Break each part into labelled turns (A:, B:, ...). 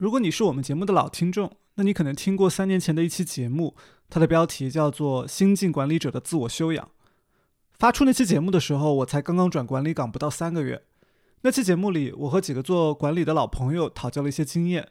A: 如果你是我们节目的老听众，那你可能听过三年前的一期节目，它的标题叫做《新晋管理者的自我修养》。发出那期节目的时候，我才刚刚转管理岗不到三个月。那期节目里，我和几个做管理的老朋友讨教了一些经验。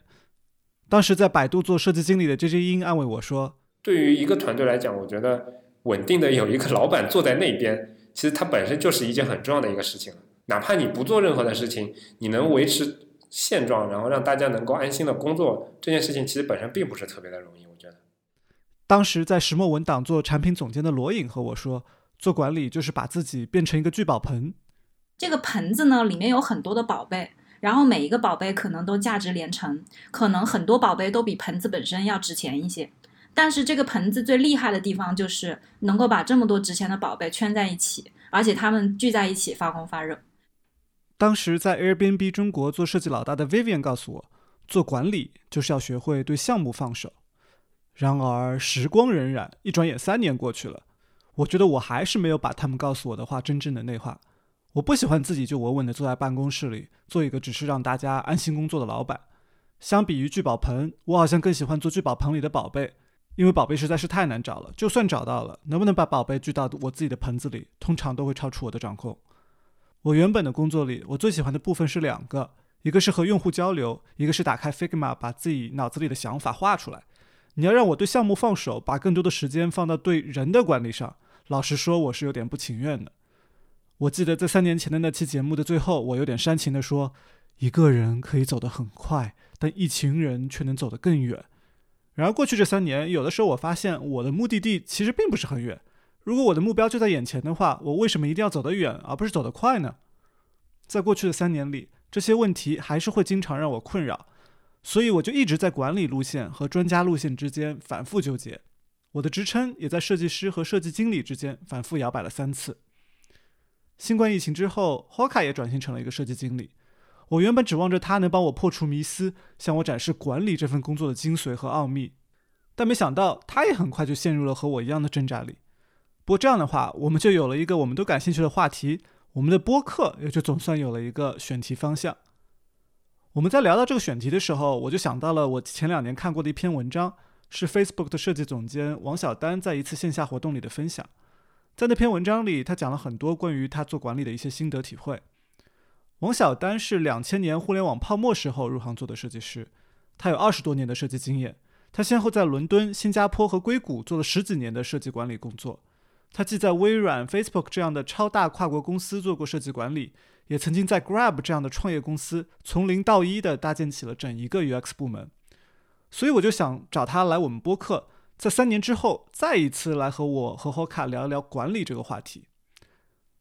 A: 当时在百度做设计经理的 J J 英安慰我说：“
B: 对于一个团队来讲，我觉得稳定的有一个老板坐在那边，其实它本身就是一件很重要的一个事情。哪怕你不做任何的事情，你能维持。”现状，然后让大家能够安心的工作，这件事情其实本身并不是特别的容易。我觉得，
A: 当时在石墨文档做产品总监的罗颖和我说，做管理就是把自己变成一个聚宝盆。
C: 这个盆子呢，里面有很多的宝贝，然后每一个宝贝可能都价值连城，可能很多宝贝都比盆子本身要值钱一些。但是这个盆子最厉害的地方就是能够把这么多值钱的宝贝圈在一起，而且它们聚在一起发光发热。
A: 当时在 Airbnb 中国做设计老大的 Vivian 告诉我，做管理就是要学会对项目放手。然而时光荏苒，一转眼三年过去了，我觉得我还是没有把他们告诉我的话真正的内化。我不喜欢自己就稳稳地坐在办公室里，做一个只是让大家安心工作的老板。相比于聚宝盆，我好像更喜欢做聚宝盆里的宝贝，因为宝贝实在是太难找了。就算找到了，能不能把宝贝聚到我自己的盆子里，通常都会超出我的掌控。我原本的工作里，我最喜欢的部分是两个，一个是和用户交流，一个是打开 Figma 把自己脑子里的想法画出来。你要让我对项目放手，把更多的时间放到对人的管理上，老实说，我是有点不情愿的。我记得在三年前的那期节目的最后，我有点煽情地说：“一个人可以走得很快，但一群人却能走得更远。”然而过去这三年，有的时候我发现我的目的地其实并不是很远。如果我的目标就在眼前的话，我为什么一定要走得远，而不是走得快呢？在过去的三年里，这些问题还是会经常让我困扰，所以我就一直在管理路线和专家路线之间反复纠结。我的职称也在设计师和设计经理之间反复摇摆了三次。新冠疫情之后，Hoka 也转型成了一个设计经理。我原本指望着他能帮我破除迷思，向我展示管理这份工作的精髓和奥秘，但没想到他也很快就陷入了和我一样的挣扎里。不过这样的话，我们就有了一个我们都感兴趣的话题，我们的播客也就总算有了一个选题方向。我们在聊到这个选题的时候，我就想到了我前两年看过的一篇文章，是 Facebook 的设计总监王小丹在一次线下活动里的分享。在那篇文章里，他讲了很多关于他做管理的一些心得体会。王小丹是两千年互联网泡沫时候入行做的设计师，他有二十多年的设计经验，他先后在伦敦、新加坡和硅谷做了十几年的设计管理工作。他既在微软、Facebook 这样的超大跨国公司做过设计管理，也曾经在 Grab 这样的创业公司从零到一的搭建起了整一个 UX 部门。所以我就想找他来我们播客，在三年之后再一次来和我和 Hoka 聊一聊管理这个话题。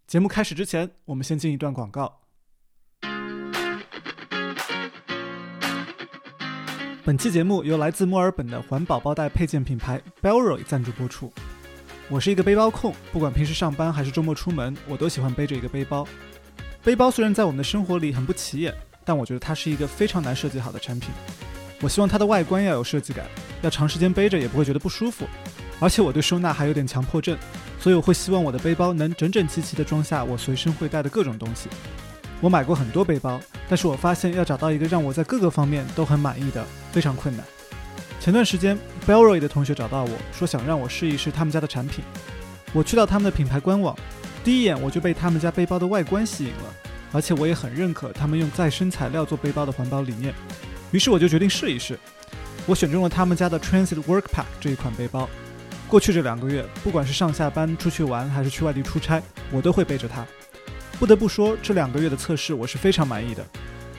A: 节目开始之前，我们先进一段广告。本期节目由来自墨尔本的环保包袋配件品牌 Bellroy 赞助播出。我是一个背包控，不管平时上班还是周末出门，我都喜欢背着一个背包。背包虽然在我们的生活里很不起眼，但我觉得它是一个非常难设计好的产品。我希望它的外观要有设计感，要长时间背着也不会觉得不舒服。而且我对收纳还有点强迫症，所以我会希望我的背包能整整齐齐地装下我随身会带的各种东西。我买过很多背包，但是我发现要找到一个让我在各个方面都很满意的非常困难。前段时间，Bellroy 的同学找到我说想让我试一试他们家的产品。我去到他们的品牌官网，第一眼我就被他们家背包的外观吸引了，而且我也很认可他们用再生材料做背包的环保理念。于是我就决定试一试。我选中了他们家的 Transit Work Pack 这一款背包。过去这两个月，不管是上下班、出去玩还是去外地出差，我都会背着它。不得不说，这两个月的测试我是非常满意的。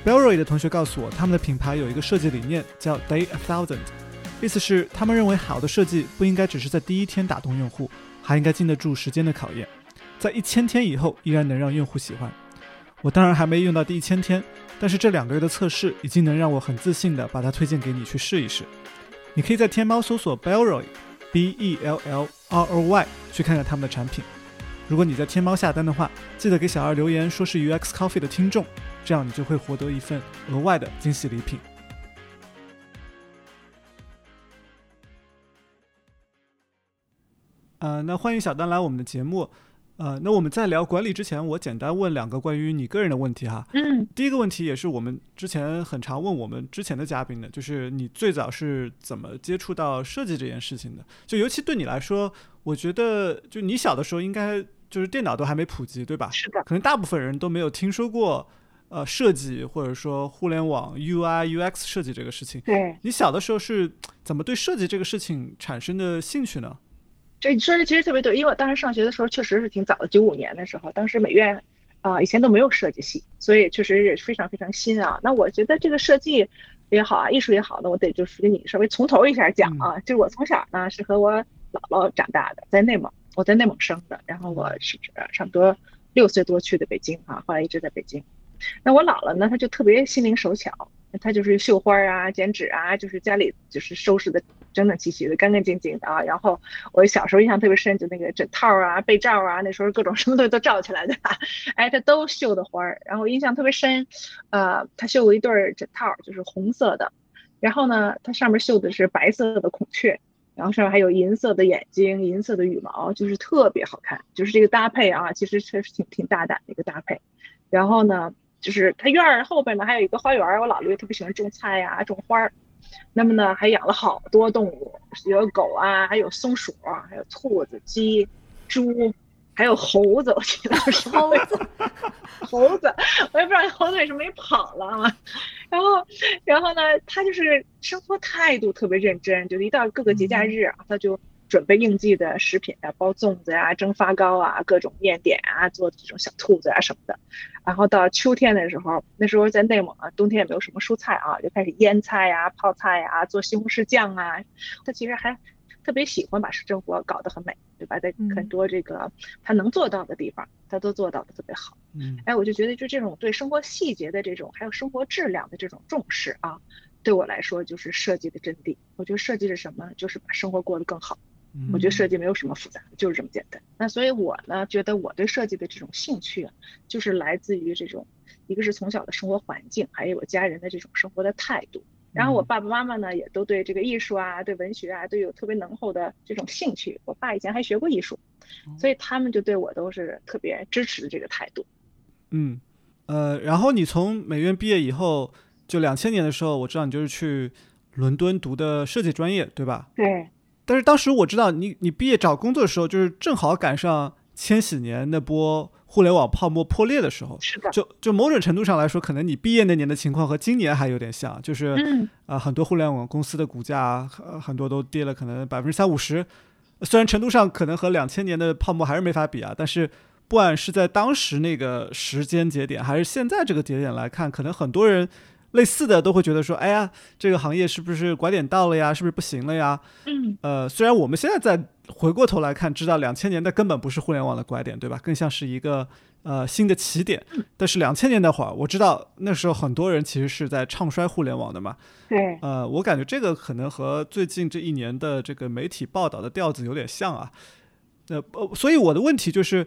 A: Bellroy 的同学告诉我，他们的品牌有一个设计理念叫 Day a Thousand。意思是，他们认为好的设计不应该只是在第一天打动用户，还应该经得住时间的考验，在一千天以后依然能让用户喜欢。我当然还没用到第一千天，但是这两个月的测试已经能让我很自信的把它推荐给你去试一试。你可以在天猫搜索 Bellroy，B E L L R O Y，去看看他们的产品。如果你在天猫下单的话，记得给小二留言说是 UX Coffee 的听众，这样你就会获得一份额外的惊喜礼品。呃，那欢迎小丹来我们的节目。呃，那我们在聊管理之前，我简单问两个关于你个人的问题哈。
D: 嗯，
A: 第一个问题也是我们之前很常问我们之前的嘉宾的，就是你最早是怎么接触到设计这件事情的？就尤其对你来说，我觉得就你小的时候应该就是电脑都还没普及，对吧？
D: 是的，
A: 可能大部分人都没有听说过呃设计或者说互联网 UI UX 设计这个事情。
D: 对，
A: 你小的时候是怎么对设计这个事情产生的兴趣呢？
D: 这你说的其实特别对，因为我当时上学的时候确实是挺早的，九五年的时候，当时美院啊、以前都没有设计系，所以确实也是非常非常新啊。那我觉得这个设计也好啊，艺术也好呢，我得就是跟你稍微从头一下讲啊。就是我从小呢是和我姥姥长大的，在内蒙，我在内蒙生的，然后我是差不多六岁多去的北京啊，后来一直在北京。那我姥姥呢，她就特别心灵手巧，她就是绣花啊、剪纸啊，就是家里就是收拾的整整齐齐的、干干净净的啊。然后我小时候印象特别深，就那个枕套啊、被罩啊，那时候各种 什么东西都罩起来的，哎，它都绣的花儿。然后印象特别深，呃，她绣过一对儿枕套，就是红色的，然后呢，它上面绣的是白色的孔雀。然后上面还有银色的眼睛、银色的羽毛，就是特别好看。就是这个搭配啊，其实确实挺挺大胆的一个搭配。然后呢，就是它院儿后边呢还有一个花园，我姥姥也特别喜欢种菜呀、种花儿。那么呢，还养了好多动物，有狗啊，还有松鼠啊，还有兔子、鸡、猪，还有猴子。我记得是猴子，猴子，我也不知道猴子为什么也跑了啊。然后，然后呢，他就是生活态度特别认真，就是一到各个节假日啊，他就准备应季的食品啊，包粽子呀、蒸发糕啊、各种面点啊，做这种小兔子啊什么的。然后到秋天的时候，那时候在内蒙啊，冬天也没有什么蔬菜啊，就开始腌菜呀、泡菜呀、做西红柿酱啊。他其实还特别喜欢把生活搞得很美，对吧？在很多这个他能做到的地方，他都做到的特别好。
A: 嗯，
D: 哎，我就觉得就这种对生活细节的这种，还有生活质量的这种重视啊，对我来说就是设计的真谛。我觉得设计是什么？就是把生活过得更好。我觉得设计没有什么复杂的，就是这么简单。那所以我呢，觉得我对设计的这种兴趣啊，就是来自于这种，一个是从小的生活环境，还有我家人的这种生活的态度。然后我爸爸妈妈呢，也都对这个艺术啊，对文学啊，都有特别浓厚的这种兴趣。我爸以前还学过艺术，所以他们就对我都是特别支持的这个态度。
A: 嗯，呃，然后你从美院毕业以后，就两千年的时候，我知道你就是去伦敦读的设计专业，对吧？
D: 对。
A: 但是当时我知道你，你毕业找工作的时候，就是正好赶上千禧年那波互联网泡沫破裂的时候。
D: 是的。
A: 就就某种程度上来说，可能你毕业那年的情况和今年还有点像，就是啊、呃，很多互联网公司的股价、呃、很多都跌了，可能百分之三五十。虽然程度上可能和两千年的泡沫还是没法比啊，但是不管是在当时那个时间节点，还是现在这个节点来看，可能很多人。类似的都会觉得说，哎呀，这个行业是不是拐点到了呀？是不是不行了呀？
D: 嗯，
A: 呃，虽然我们现在再回过头来看，知道两千年代根本不是互联网的拐点，对吧？更像是一个呃新的起点。但是两千年那会儿，我知道那时候很多人其实是在唱衰互联网的嘛。
D: 对。
A: 呃，我感觉这个可能和最近这一年的这个媒体报道的调子有点像啊。呃，所以我的问题就是，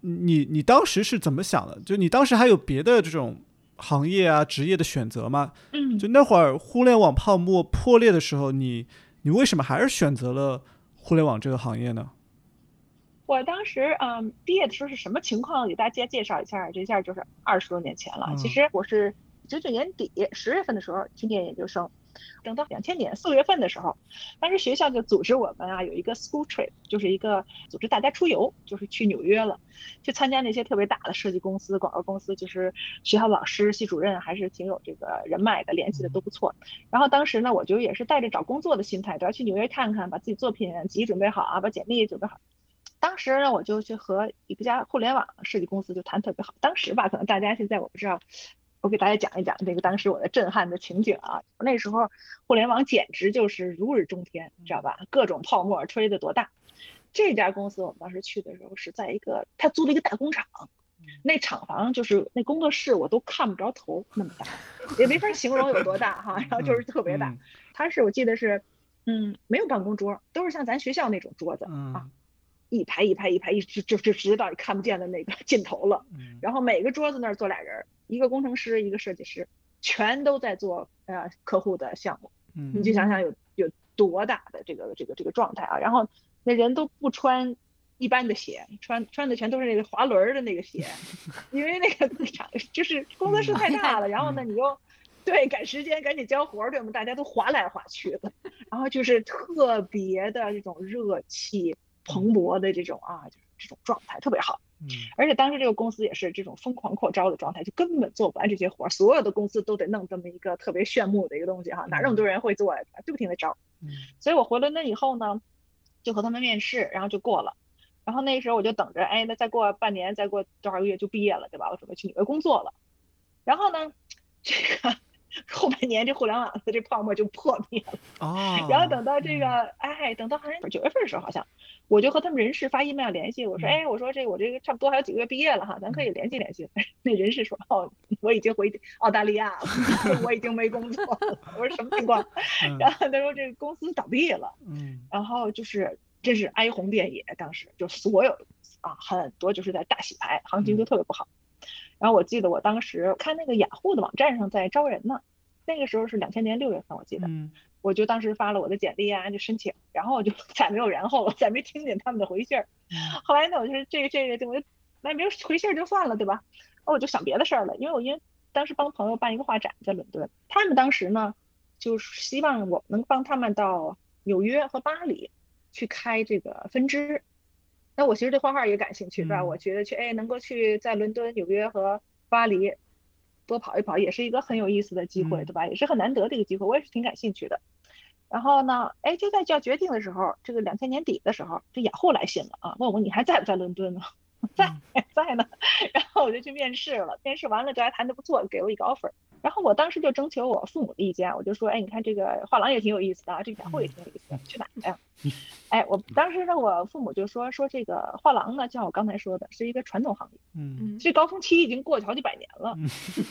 A: 你你当时是怎么想的？就你当时还有别的这种？行业啊，职业的选择嘛，
D: 嗯，
A: 就那会儿互联网泡沫破裂的时候，你你为什么还是选择了互联网这个行业呢？
D: 我当时嗯毕业的时候是什么情况？给大家介绍一下，这下就是二十多年前了。
A: 嗯、
D: 其实我是九九年底十月份的时候去念研究生，等到两千年四月份的时候，当时学校就组织我们啊有一个 school trip，就是一个组织大家出游，就是去纽约了。去参加那些特别大的设计公司、广告公司，就是学校老师、系主任还是挺有这个人脉的，联系的都不错。然后当时呢，我就也是带着找工作的心态，都要去纽约看看，把自己作品集准备好啊，把简历准备好。当时呢，我就去和一个家互联网设计公司就谈特别好。当时吧，可能大家现在我不知道，我给大家讲一讲这个当时我的震撼的情景啊。那时候互联网简直就是如日中天，你知道吧？各种泡沫吹得多大。这家公司我们当时去的时候是在一个，他租了一个大工厂，那厂房就是那工作室我都看不着头那么大，也没法形容有多大哈，然后就是特别大。他是我记得是，嗯，没有办公桌，都是像咱学校那种桌子啊，一排一排一排一直就就直到你看不见的那个 尽头了。然后每个桌子那儿坐俩人，一个工程师，一个设计师，全都在做呃客户的项目。你就想想有有多大的这个这个这个状态啊，然后。那人都不穿一般的鞋，穿穿的全都是那个滑轮儿的那个鞋，因为那个场就是工作室太大了，然后呢你又对赶时间赶紧交活儿，对吗？大家都滑来滑去的，然后就是特别的这种热气蓬勃的这种啊，就是这种状态特别好。
A: 嗯
D: 而且当时这个公司也是这种疯狂扩招的状态，就根本做不完这些活儿，所有的公司都得弄这么一个特别炫目的一个东西哈，哪那么多人会做呀？就不停的招。
A: 嗯
D: 所以我回伦敦以后呢，就和他们面试，然后就过了。然后那时候我就等着，哎，那再过半年，再过多少个月就毕业了，对吧？我准备去纽约工作了。然后呢，这个后半年这互联网的这泡沫就破灭了。
A: 哦，
D: 然后等到这
A: 嗯
D: 个，哎，等到好像九月份的时候，好像我就和他们人事发 email 联系，我说，
A: 嗯
D: 哎，我说这我这个差不多还有几个月毕业了哈，咱可以联系联系。那人事说，哦，我已经回澳大利亚了，我已经没工作了。我说什么情况？
A: 嗯
D: 然后他说这个公司倒闭了，
A: 嗯
D: 然后就是真是哀鸿遍野，当时就所有啊，很多就是在大洗牌，行情都特别不好。然后我记得我当时看那个雅虎的网站上在招人呢，那个时候是两千年六月份，我记得。
A: 嗯
D: 我就当时发了我的简历啊，就申请，然后我就 再没有然后了，再没听见他们的回信儿。后来呢，我就是这个这个，我就那没有回信儿就算了，对吧？那我就想别的事儿了，因为我因为当时帮朋友办一个画展在伦敦，他们当时呢就是希望我能帮他们到纽约和巴黎去开这个分支。那我其实对画画也感兴趣，对吧？
A: 嗯
D: 我觉得去哎能够去在伦敦、纽约和巴黎多跑一跑，也是一个很有意思的机会，
A: 嗯
D: 对吧？也是很难得的一个机会，我也是挺感兴趣的。然后呢，哎，就在就要决定的时候，这个两千年底的时候，这雅虎来信了啊，问我你还在不在伦敦呢？在在呢。然后我就去面试了，面试完了这还谈的不错，给我一个 offer。然后我当时就征求我父母的意见，我就说，哎，你看这个画廊也挺有意思的啊，这个展会也挺有意思的，去哪个呀？哎，我当时呢，我父母就说说这个画廊呢，就像我刚才说的，是一个传统行业。
A: 嗯
C: 嗯
D: 这高峰期已经过去好几百年了，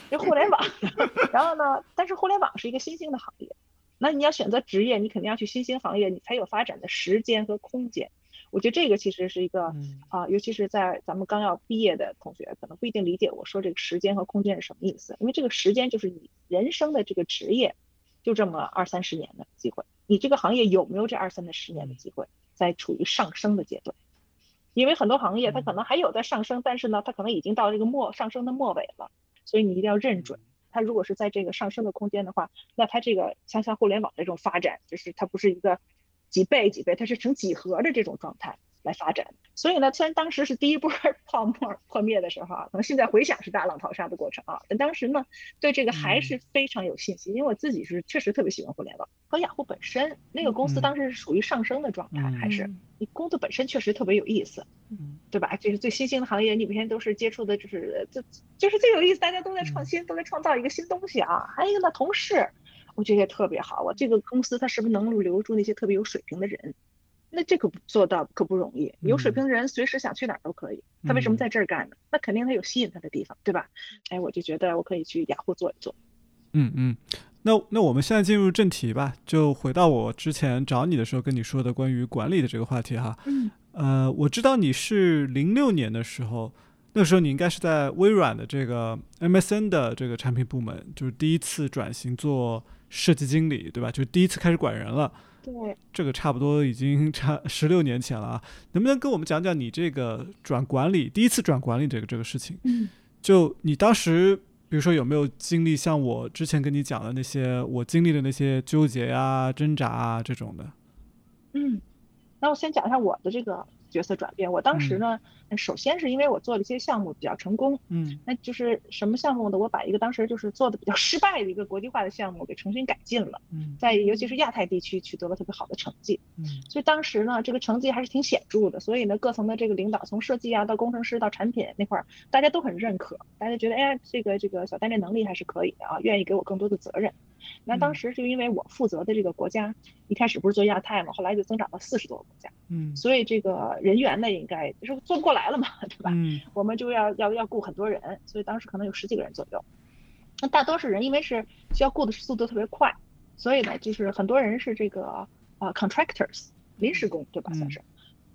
D: 这互联网，然后呢，但是互联网是一个新兴的行业，那你要选择职业，你肯定要去新兴行业，你才有发展的时间和空间。我觉得这个其实是一个
A: 嗯
D: 啊、尤其是在咱们刚要毕业的同学，可能不一定理解我说这个时间和空间是什么意思，因为这个时间就是你人生的这个职业，就这么二三十年的机会，你这个行业有没有这二三的十年的机会，在处于上升的阶段？因为很多行业它可能还有在上升，但是呢，它可能已经到这个末上升的末尾了，所以你一定要认准。它如果是在这个上升的空间的话，那它这个像像互联网这种发展，就是它不是一个几倍几倍，它是成几何的这种状态来发展。所以呢，虽然当时是第一波 泡沫破灭的时候啊，可能现在回想是大浪淘沙的过程啊，但当时呢，对这个还是非常有信心，因为我自己是确实特别喜欢互联网和雅虎本身那个公司
A: 嗯
D: 当时是属于上升的状态，还是
C: 嗯
D: 你工作本身确实特别有意思。
A: 嗯
D: 对吧？这是最新兴的行业，你每天都是接触的，就是这就是最有意思，大家都在创新，都在创造一个新东西啊。还有一个呢，同事，我觉得也特别好。我这个公司它是不是能留住那些特别有水平的人？那这个不做到可不容易。有水平的人随时想去哪儿都可以。他为什么在这儿干呢？那肯定他有吸引他的地方，对吧？哎，我就觉得我可以去雅虎做一做。
A: 嗯嗯，那那我们现在进入正题吧，就回到我之前找你的时候跟你说的关于管理的这个话题哈。
D: 嗯
A: 呃，我知道你是零六年的时候，那时候你应该是在微软的这个 MSN 的这个产品部门，就是第一次转型做设计经理，对吧？就第一次开始管人了。
D: 对，
A: 这个差不多已经差十六年前了啊，能不能跟我们讲讲你这个转管理第一次转管理这个这个事情？
D: 嗯，
A: 就你当时，比如说有没有经历像我之前跟你讲的那些我经历的那些纠结啊、挣扎啊这种的？
D: 嗯，那我先讲一下我的这个角色转变。我当时呢，首先是因为我做了一些项目比较成功，
A: 嗯
D: 那就是什么项目呢？我把一个当时就是做的比较失败的一个国际化的项目给重新改进了，
A: 嗯
D: 在尤其是亚太地区取得了特别好的成绩。
A: 嗯
D: 所以当时呢，这个成绩还是挺显著的。所以呢，各层的这个领导，从设计啊到工程师到产品那块儿，大家都很认可，大家觉得，哎，这个这个小丹这能力还是可以的啊，愿意给我更多的责任。那当时就因为我负责的这个国家，一开始不是做亚太嘛，后来就增长到四十多个国家，
A: 嗯
D: 所以这个人员呢，应该就是做不过来了嘛，对吧？
A: 嗯
D: 我们就要要要雇很多人，所以当时可能有十几个人左右。那大多数人因为是需要雇的速度特别快，所以呢，就是很多人是这个呃 contractors 临时工，对吧？
A: 嗯
D: 算是。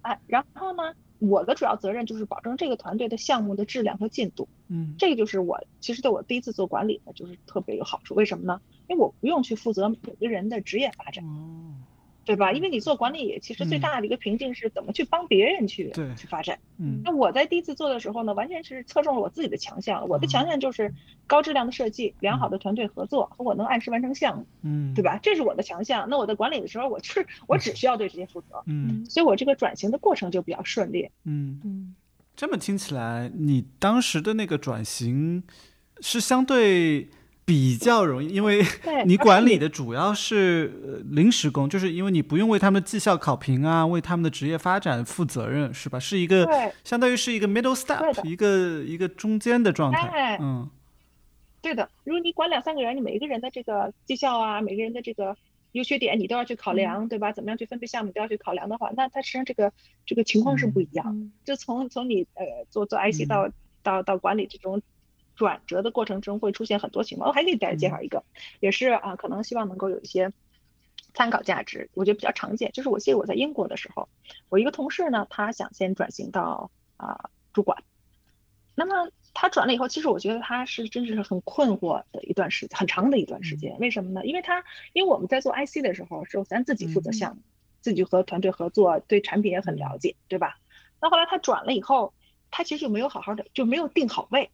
D: 哎，然后呢，我的主要责任就是保证这个团队的项目的质量和进度。
A: 嗯
D: 这个就是我其实对我第一次做管理呢，就是特别有好处。为什么呢？因为我不用去负责每个人的职业发展。
A: 哦
D: 对吧？因为你做管理，其实最大的一个瓶颈是怎么去帮别人去
A: 对
D: 去发展。
A: 嗯
D: 那我在第一次做的时候呢，完全是侧重了我自己的强项。我的强项就是高质量的设计、良好的团队合作和我能按时完成项目，
A: 嗯，
D: 对？吧？这是我的强项。那我在管理的时候，我是我只需要对这些负责，
A: 嗯
D: 所以我这个转型的过程就比较顺利。
A: 嗯，
C: 嗯，
A: 这么听起来，你当时的那个转型是相对比较容易，因为，你管理的主要是呃临时工，就是因为你不用为他们的绩效考评啊，为他们的职业发展负责任，是吧？是一个相当于是一个 middle step，
D: 的
A: 一个一个中间的状态
D: 哎。
A: 嗯
D: 对的，如果你管两三个人，你每一个人的这个绩效啊，每个人的这个优缺点，你都要去考量，对吧？怎么样去分配项目，都要去考量的话，那它实际上这个这个情况是不一样。
C: 嗯
D: 就从从你呃做做 IC 到、到到管理这种转折的过程中，会出现很多情况。我还给大家介绍一个，也是啊，可能希望能够有一些参考价值。我觉得比较常见，就是我记得我在英国的时候，我一个同事呢，他想先转型到啊、主管，那么他转了以后，其实我觉得他是真是很困惑的一段时很长的一段时间。为什么呢？因为他因为我们在做 IC 的时候，是咱自己负责项目，自己和团队合作，对产品也很了解，对吧？那后来他转了以后，他其实就没有好好的就没有定好位。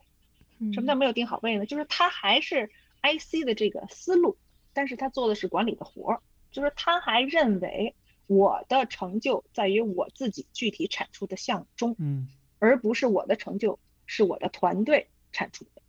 D: 什么叫没有定好位呢？就是他还是 IC 的这个思路，但是他做的是管理的活儿，就是他还认为我的成就在于我自己具体产出的项目中，
A: 嗯
D: 而不是我的成就是我的团队产出的，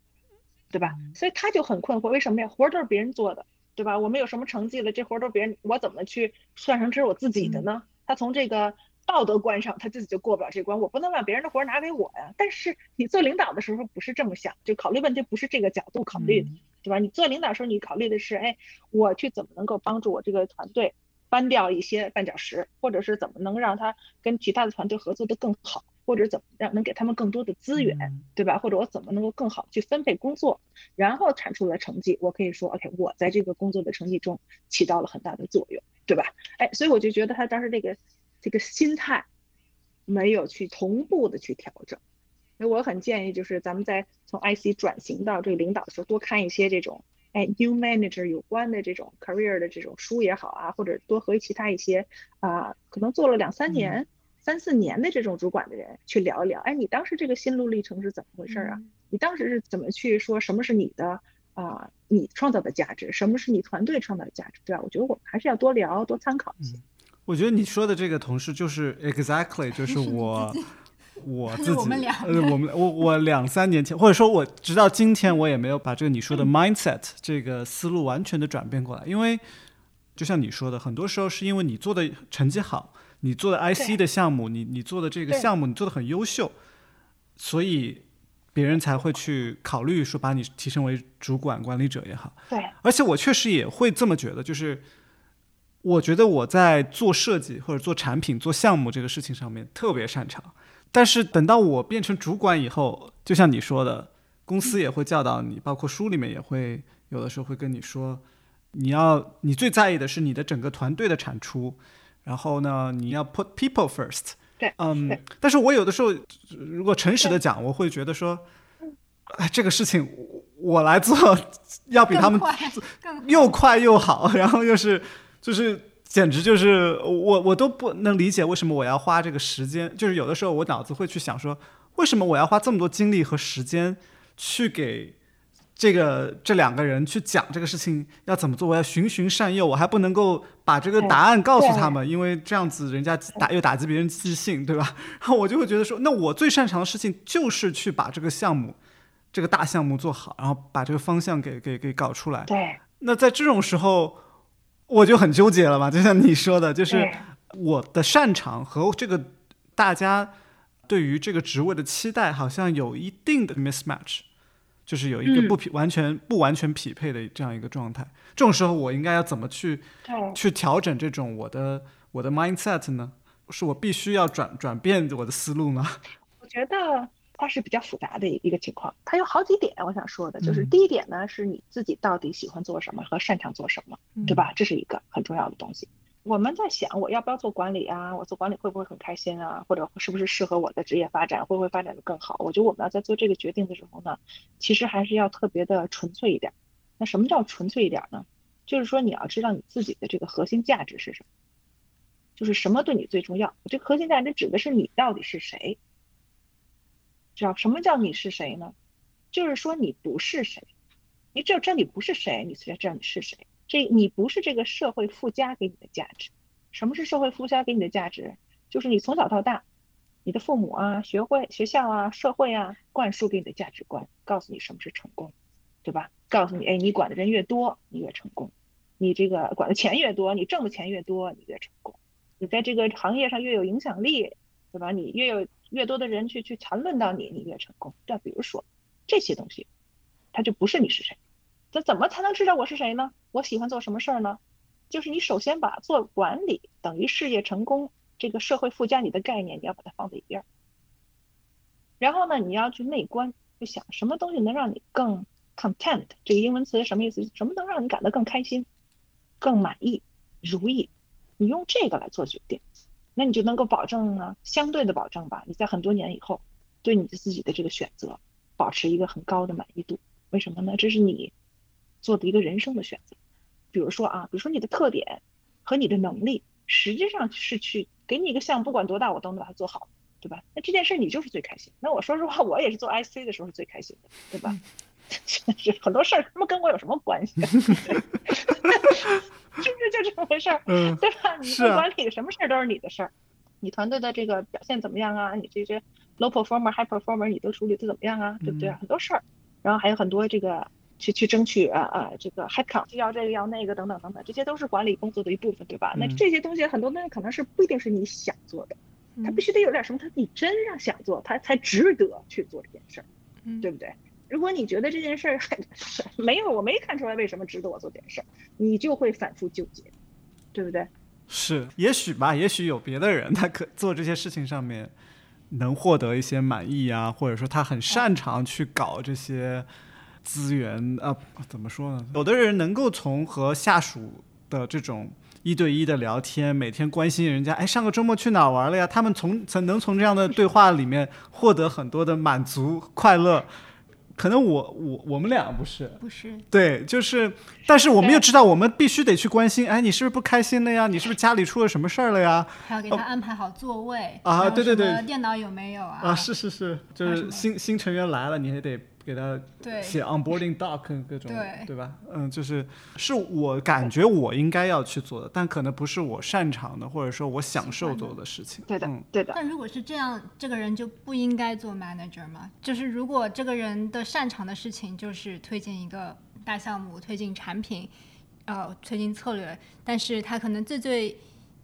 D: 对吧？所以他就很困惑，为什么呀？活儿都是别人做的，对吧？我们有什么成绩了，这活儿都是别人，我怎么去算成这是我自己的呢？他从这个道德观上，他自己就过不了这关，我不能把别人的活儿拿给我呀。但是你做领导的时候不是这么想，就考虑问题不是这个角度考虑的，对吧？你做领导的时候，你考虑的是，哎，我去怎么能够帮助我这个团队搬掉一些绊脚石，或者是怎么能让他跟其他的团队合作的更好，或者怎么让能给他们更多的资源，
A: 嗯
D: 对吧？或者我怎么能够更好去分配工作，然后产出了成绩，我可以说，OK，我在这个工作的成绩中起到了很大的作用，对吧？哎，所以我就觉得他当时这个这个心态没有去同步的去调整。所以我很建议，就是咱们在从 IC 转型到这个领导的时候，多看一些这种哎 new manager 有关的这种 career 的这种书也好啊，或者多和其他一些啊、可能做了两三年、三四年的这种主管的人去聊一聊。哎，你当时这个心路历程是怎么回事啊？你当时是怎么去说什么是你的啊、你创造的价值，什么是你团队创造的价值，对吧？我觉得我们还是要多聊、多参考一些。
A: 我觉得你说的这个同事就是 exactly 就 是我我自己
C: 我们俩
A: 呃我们我我两三年前或者说我直到今天我也没有把这个你说的 mindset 这个思路完全的转变过来，因为就像你说的，很多时候是因为你做的成绩好，你做的 IC 的项目，你你做的这个项目你做的很优秀，所以别人才会去考虑说把你提升为主管管理者也好。
D: 对，
A: 而且我确实也会这么觉得，就是我觉得我在做设计或者做产品、做项目这个事情上面特别擅长，但是等到我变成主管以后，就像你说的，公司也会教导你，包括书里面也会有的时候会跟你说，你要你最在意的是你的整个团队的产出，然后呢，你要 put people first。
D: 对
A: 嗯，但是我有的时候如果诚实的讲，我会觉得说，哎，这个事情我我来做，要比他们
C: 更快
A: 又快又好，然后又是就是简直就是我我都不能理解为什么我要花这个时间，就是有的时候我脑子会去想说，为什么我要花这么多精力和时间去给这个这两个人去讲这个事情要怎么做，我要循循善诱，我还不能够把这个答案告诉他们，因为这样子人家打又打击别人自信，对吧？然 后我就会觉得说，那我最擅长的事情就是去把这个项目。这个大项目做好，然后把这个方向给给给搞出来。
D: 对，
A: 那在这种时候，我就很纠结了嘛，就像你说的，就是我的擅长和这个大家对于这个职位的期待好像有一定的 mismatch，就是有一个
D: 嗯
A: 不匹、完全不完全匹配的这样一个状态。这种时候，我应该要怎么去，去调整这种我的我的 mindset 呢？是我必须要转转变我的思路吗？
D: 我觉得它是比较复杂的一个情况，它有好几点我想说的，就是
A: 嗯
D: 第一点呢，是你自己到底喜欢做什么和擅长做什么，对吧？这是一个很重要的东西。我们在想，我要不要做管理啊？我做管理会不会很开心啊？或者是不是适合我的职业发展？会不会发展的更好？我觉得我们要在做这个决定的时候呢，其实还是要特别的纯粹一点。那什么叫纯粹一点呢？就是说你要知道你自己的这个核心价值是什么。就是什么对你最重要？这个核心价值指的是你到底是谁？知道什么叫你是谁呢？就是说你不是谁，你只有知道你不是谁，你才知道你是谁。这你不是这个社会附加给你的价值。什么是社会附加给你的价值？就是你从小到大，你的父母啊、学会、学校啊、社会啊，灌输给你的价值观，告诉你什么是成功，对吧？告诉你，哎，你管的人越多，你越成功；你这个管的钱越多，你挣的钱越多，你越成功；你在这个行业上越有影响力，对吧？你越有越多的人去去谈论到你，你越成功。再比如说。这些东西，它就不是你是谁。那怎么才能知道我是谁呢？我喜欢做什么事儿呢？就是你首先把做管理等于事业成功这个社会附加你的概念，你要把它放在一边儿。然后呢，你要去内观，就想什么东西能让你更 content。这个英文词什么意思？什么能让你感到更开心、更满意、如意？你用这个来做决定，那你就能够保证呢，相对的保证吧。你在很多年以后，对你的自己的这个选择。保持一个很高的满意度，为什么呢？这是你做的一个人生的选择。比如说啊，比如说你的特点和你的能力，实际上是去给你一个项目，不管多大，我都能把它做好，对吧？那这件事你就是最开心。那我说实话，我也是做 IC 的时候是最开心的，对吧？是很多事儿他妈跟我有什么关系？是不是就这么回事儿？嗯，对吧？你不管理，什么事儿都是你的事儿。你团队的这个表现怎么样啊？你这些。low performer、high performer，你都处理的怎么样啊？对不对？很多事儿，然后还有很多这个去去争取啊啊，这个 head count 要这个要那个等等等等，这些都是管理工作的一部分，对吧？那这些东西很多东西可能是不一定是你想做的，他必须得有点什么，他你真让想做，他才值得去做这件事儿，对不对？如果你觉得这件事儿 没有，我没看出来为什么值得我做这件事儿，你就会反复纠结，对不对？
A: 是，也许吧，也许有别的人，他可做这些事情上面。能获得一些满意啊，或者说他很擅长去搞这些资源啊，怎么说呢？有的人能够从和下属的这种一对一的聊天，每天关心人家，哎，上个周末去哪玩了呀？他们从曾能从这样的对话里面获得很多的满足快乐。可能我我我们俩不是
C: 不是
A: 对，就是，但是我们又知道，我们必须得去关心，哎，你是不是不开心了呀？你是不是家里出了什么事儿了呀？
C: 还要给他安排好座位
A: 啊，对对对，
C: 电脑有没有啊？
A: 啊，是是是，就是新新成员来了，你还得。给他写 onboarding doc 各种，对对吧？嗯，就是是我感觉我应该要去做的，但可能不是我擅长的，或者说我享受做的事情。
D: 对的，对的。
C: 但如果是这样，这个人就不应该做 manager 吗？就是如果这个人的擅长的事情就是推进一个大项目、推进产品、呃，推进策略，但是他可能最最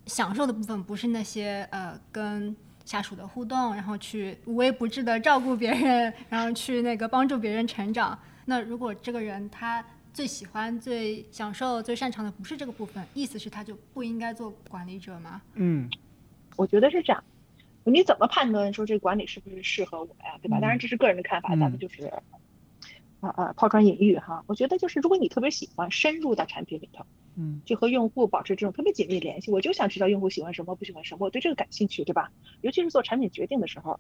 C: 享受的部分不是那些呃跟。下属的互动，然后去无微不至的照顾别人，然后去那个帮助别人成长。那如果这个人他最喜欢、最享受、最擅长的不是这个部分，意思是他就不应该做管理者吗？
A: 嗯，
D: 我觉得是这样。你怎么判断说这管理是不是适合我呀？对吧？当然这是个人的看法，咱们就是啊啊抛砖引玉哈。我觉得就是如果你特别喜欢深入到产品里头。
A: 嗯，
D: 就和用户保持这种特别紧密联系，我就想知道用户喜欢什么，不喜欢什么，我对这个感兴趣，对吧？尤其是做产品决定的时候，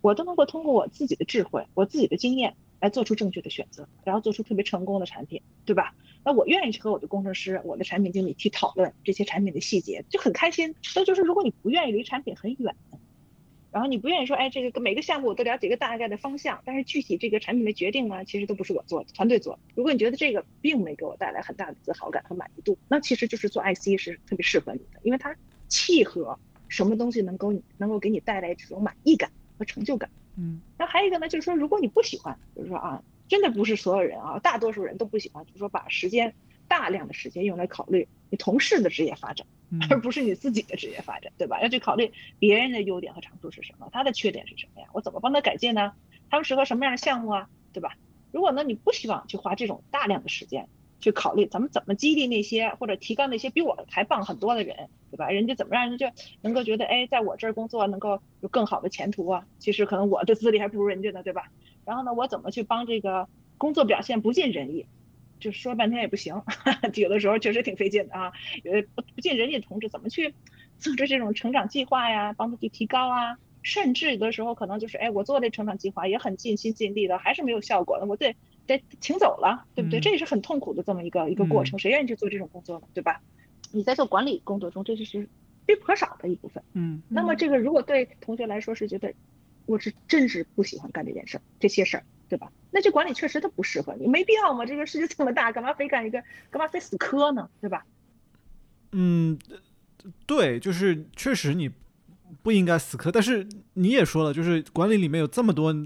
D: 我都能够通过我自己的智慧、我自己的经验来做出正确的选择，然后做出特别成功的产品，对吧？那我愿意去和我的工程师、我的产品经理去讨论这些产品的细节，就很开心。那就是如果你不愿意离产品很远。然后你不愿意说，哎，这个每个项目我都了解一个大概的方向，但是具体这个产品的决定呢，其实都不是我做的，团队做。如果你觉得这个并没给我带来很大的自豪感和满意度，那其实就是做 IC 是特别适合你的，因为它契合什么东西能够能够给你带来这种满意感和成就感。
A: 嗯，
D: 那还有一个呢，就是说，如果你不喜欢，比如说啊，真的不是所有人啊，大多数人都不喜欢，就是说把时间大量的时间用来考虑你同事的职业发展。而不是你自己的职业发展，对吧？要去考虑别人的优点和长处是什么，他的缺点是什么呀？我怎么帮他改进呢？他们适合什么样的项目啊？对吧？如果呢，你不希望去花这种大量的时间去考虑咱们怎么激励那些或者提高那些比我还棒很多的人，对吧？人家怎么让人家能够觉得，哎，在我这儿工作能够有更好的前途啊？其实可能我的资历还不如人家呢，对吧？然后呢，我怎么去帮这个工作表现不尽人意？就说半天也不行，有的时候确实挺费劲的啊。有的不不尽人意的同志，怎么去组织这种成长计划呀，帮他去提高啊？甚至有的时候可能就是，哎，我做这成长计划也很尽心尽力的，还是没有效果的，我得得请走了，对不对？这也是很痛苦的这么一个一个过程。谁愿意去做这种工作呢？对吧？你在做管理工作中，这就是必不可少的一部分。
A: 嗯
D: 那么这个如果对同学来说是觉得我是真是不喜欢干这件事儿，这些事儿，对吧？那这管理确实它不适合你，没必要嘛。这个世界这么大，干嘛非干一个，干嘛非死磕呢？对吧？
A: 嗯，对，就是确实你不应该死磕，但是你也说了，就是管理里面有这么多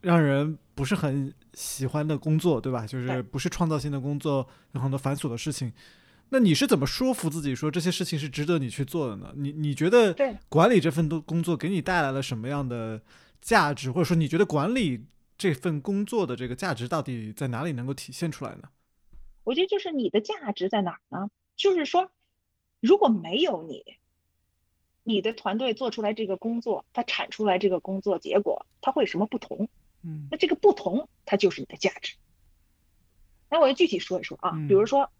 A: 让人不是很喜欢的工作，对吧？就是不是创造性的工作，有很多繁琐的事情。那你是怎么说服自己说这些事情是值得你去做的呢？你你觉得
D: 对
A: 管理这份工工作给你带来了什么样的价值，或者说你觉得管理这份工作的这个价值到底在哪里能够体现出来呢？
D: 我觉得就是你的价值在哪儿呢？就是说，如果没有你，你的团队做出来这个工作，它产出来这个工作结果，它会有什么不同？
A: 嗯
D: 那这个不同，它就是你的价值。那我就具体说一说啊，比如说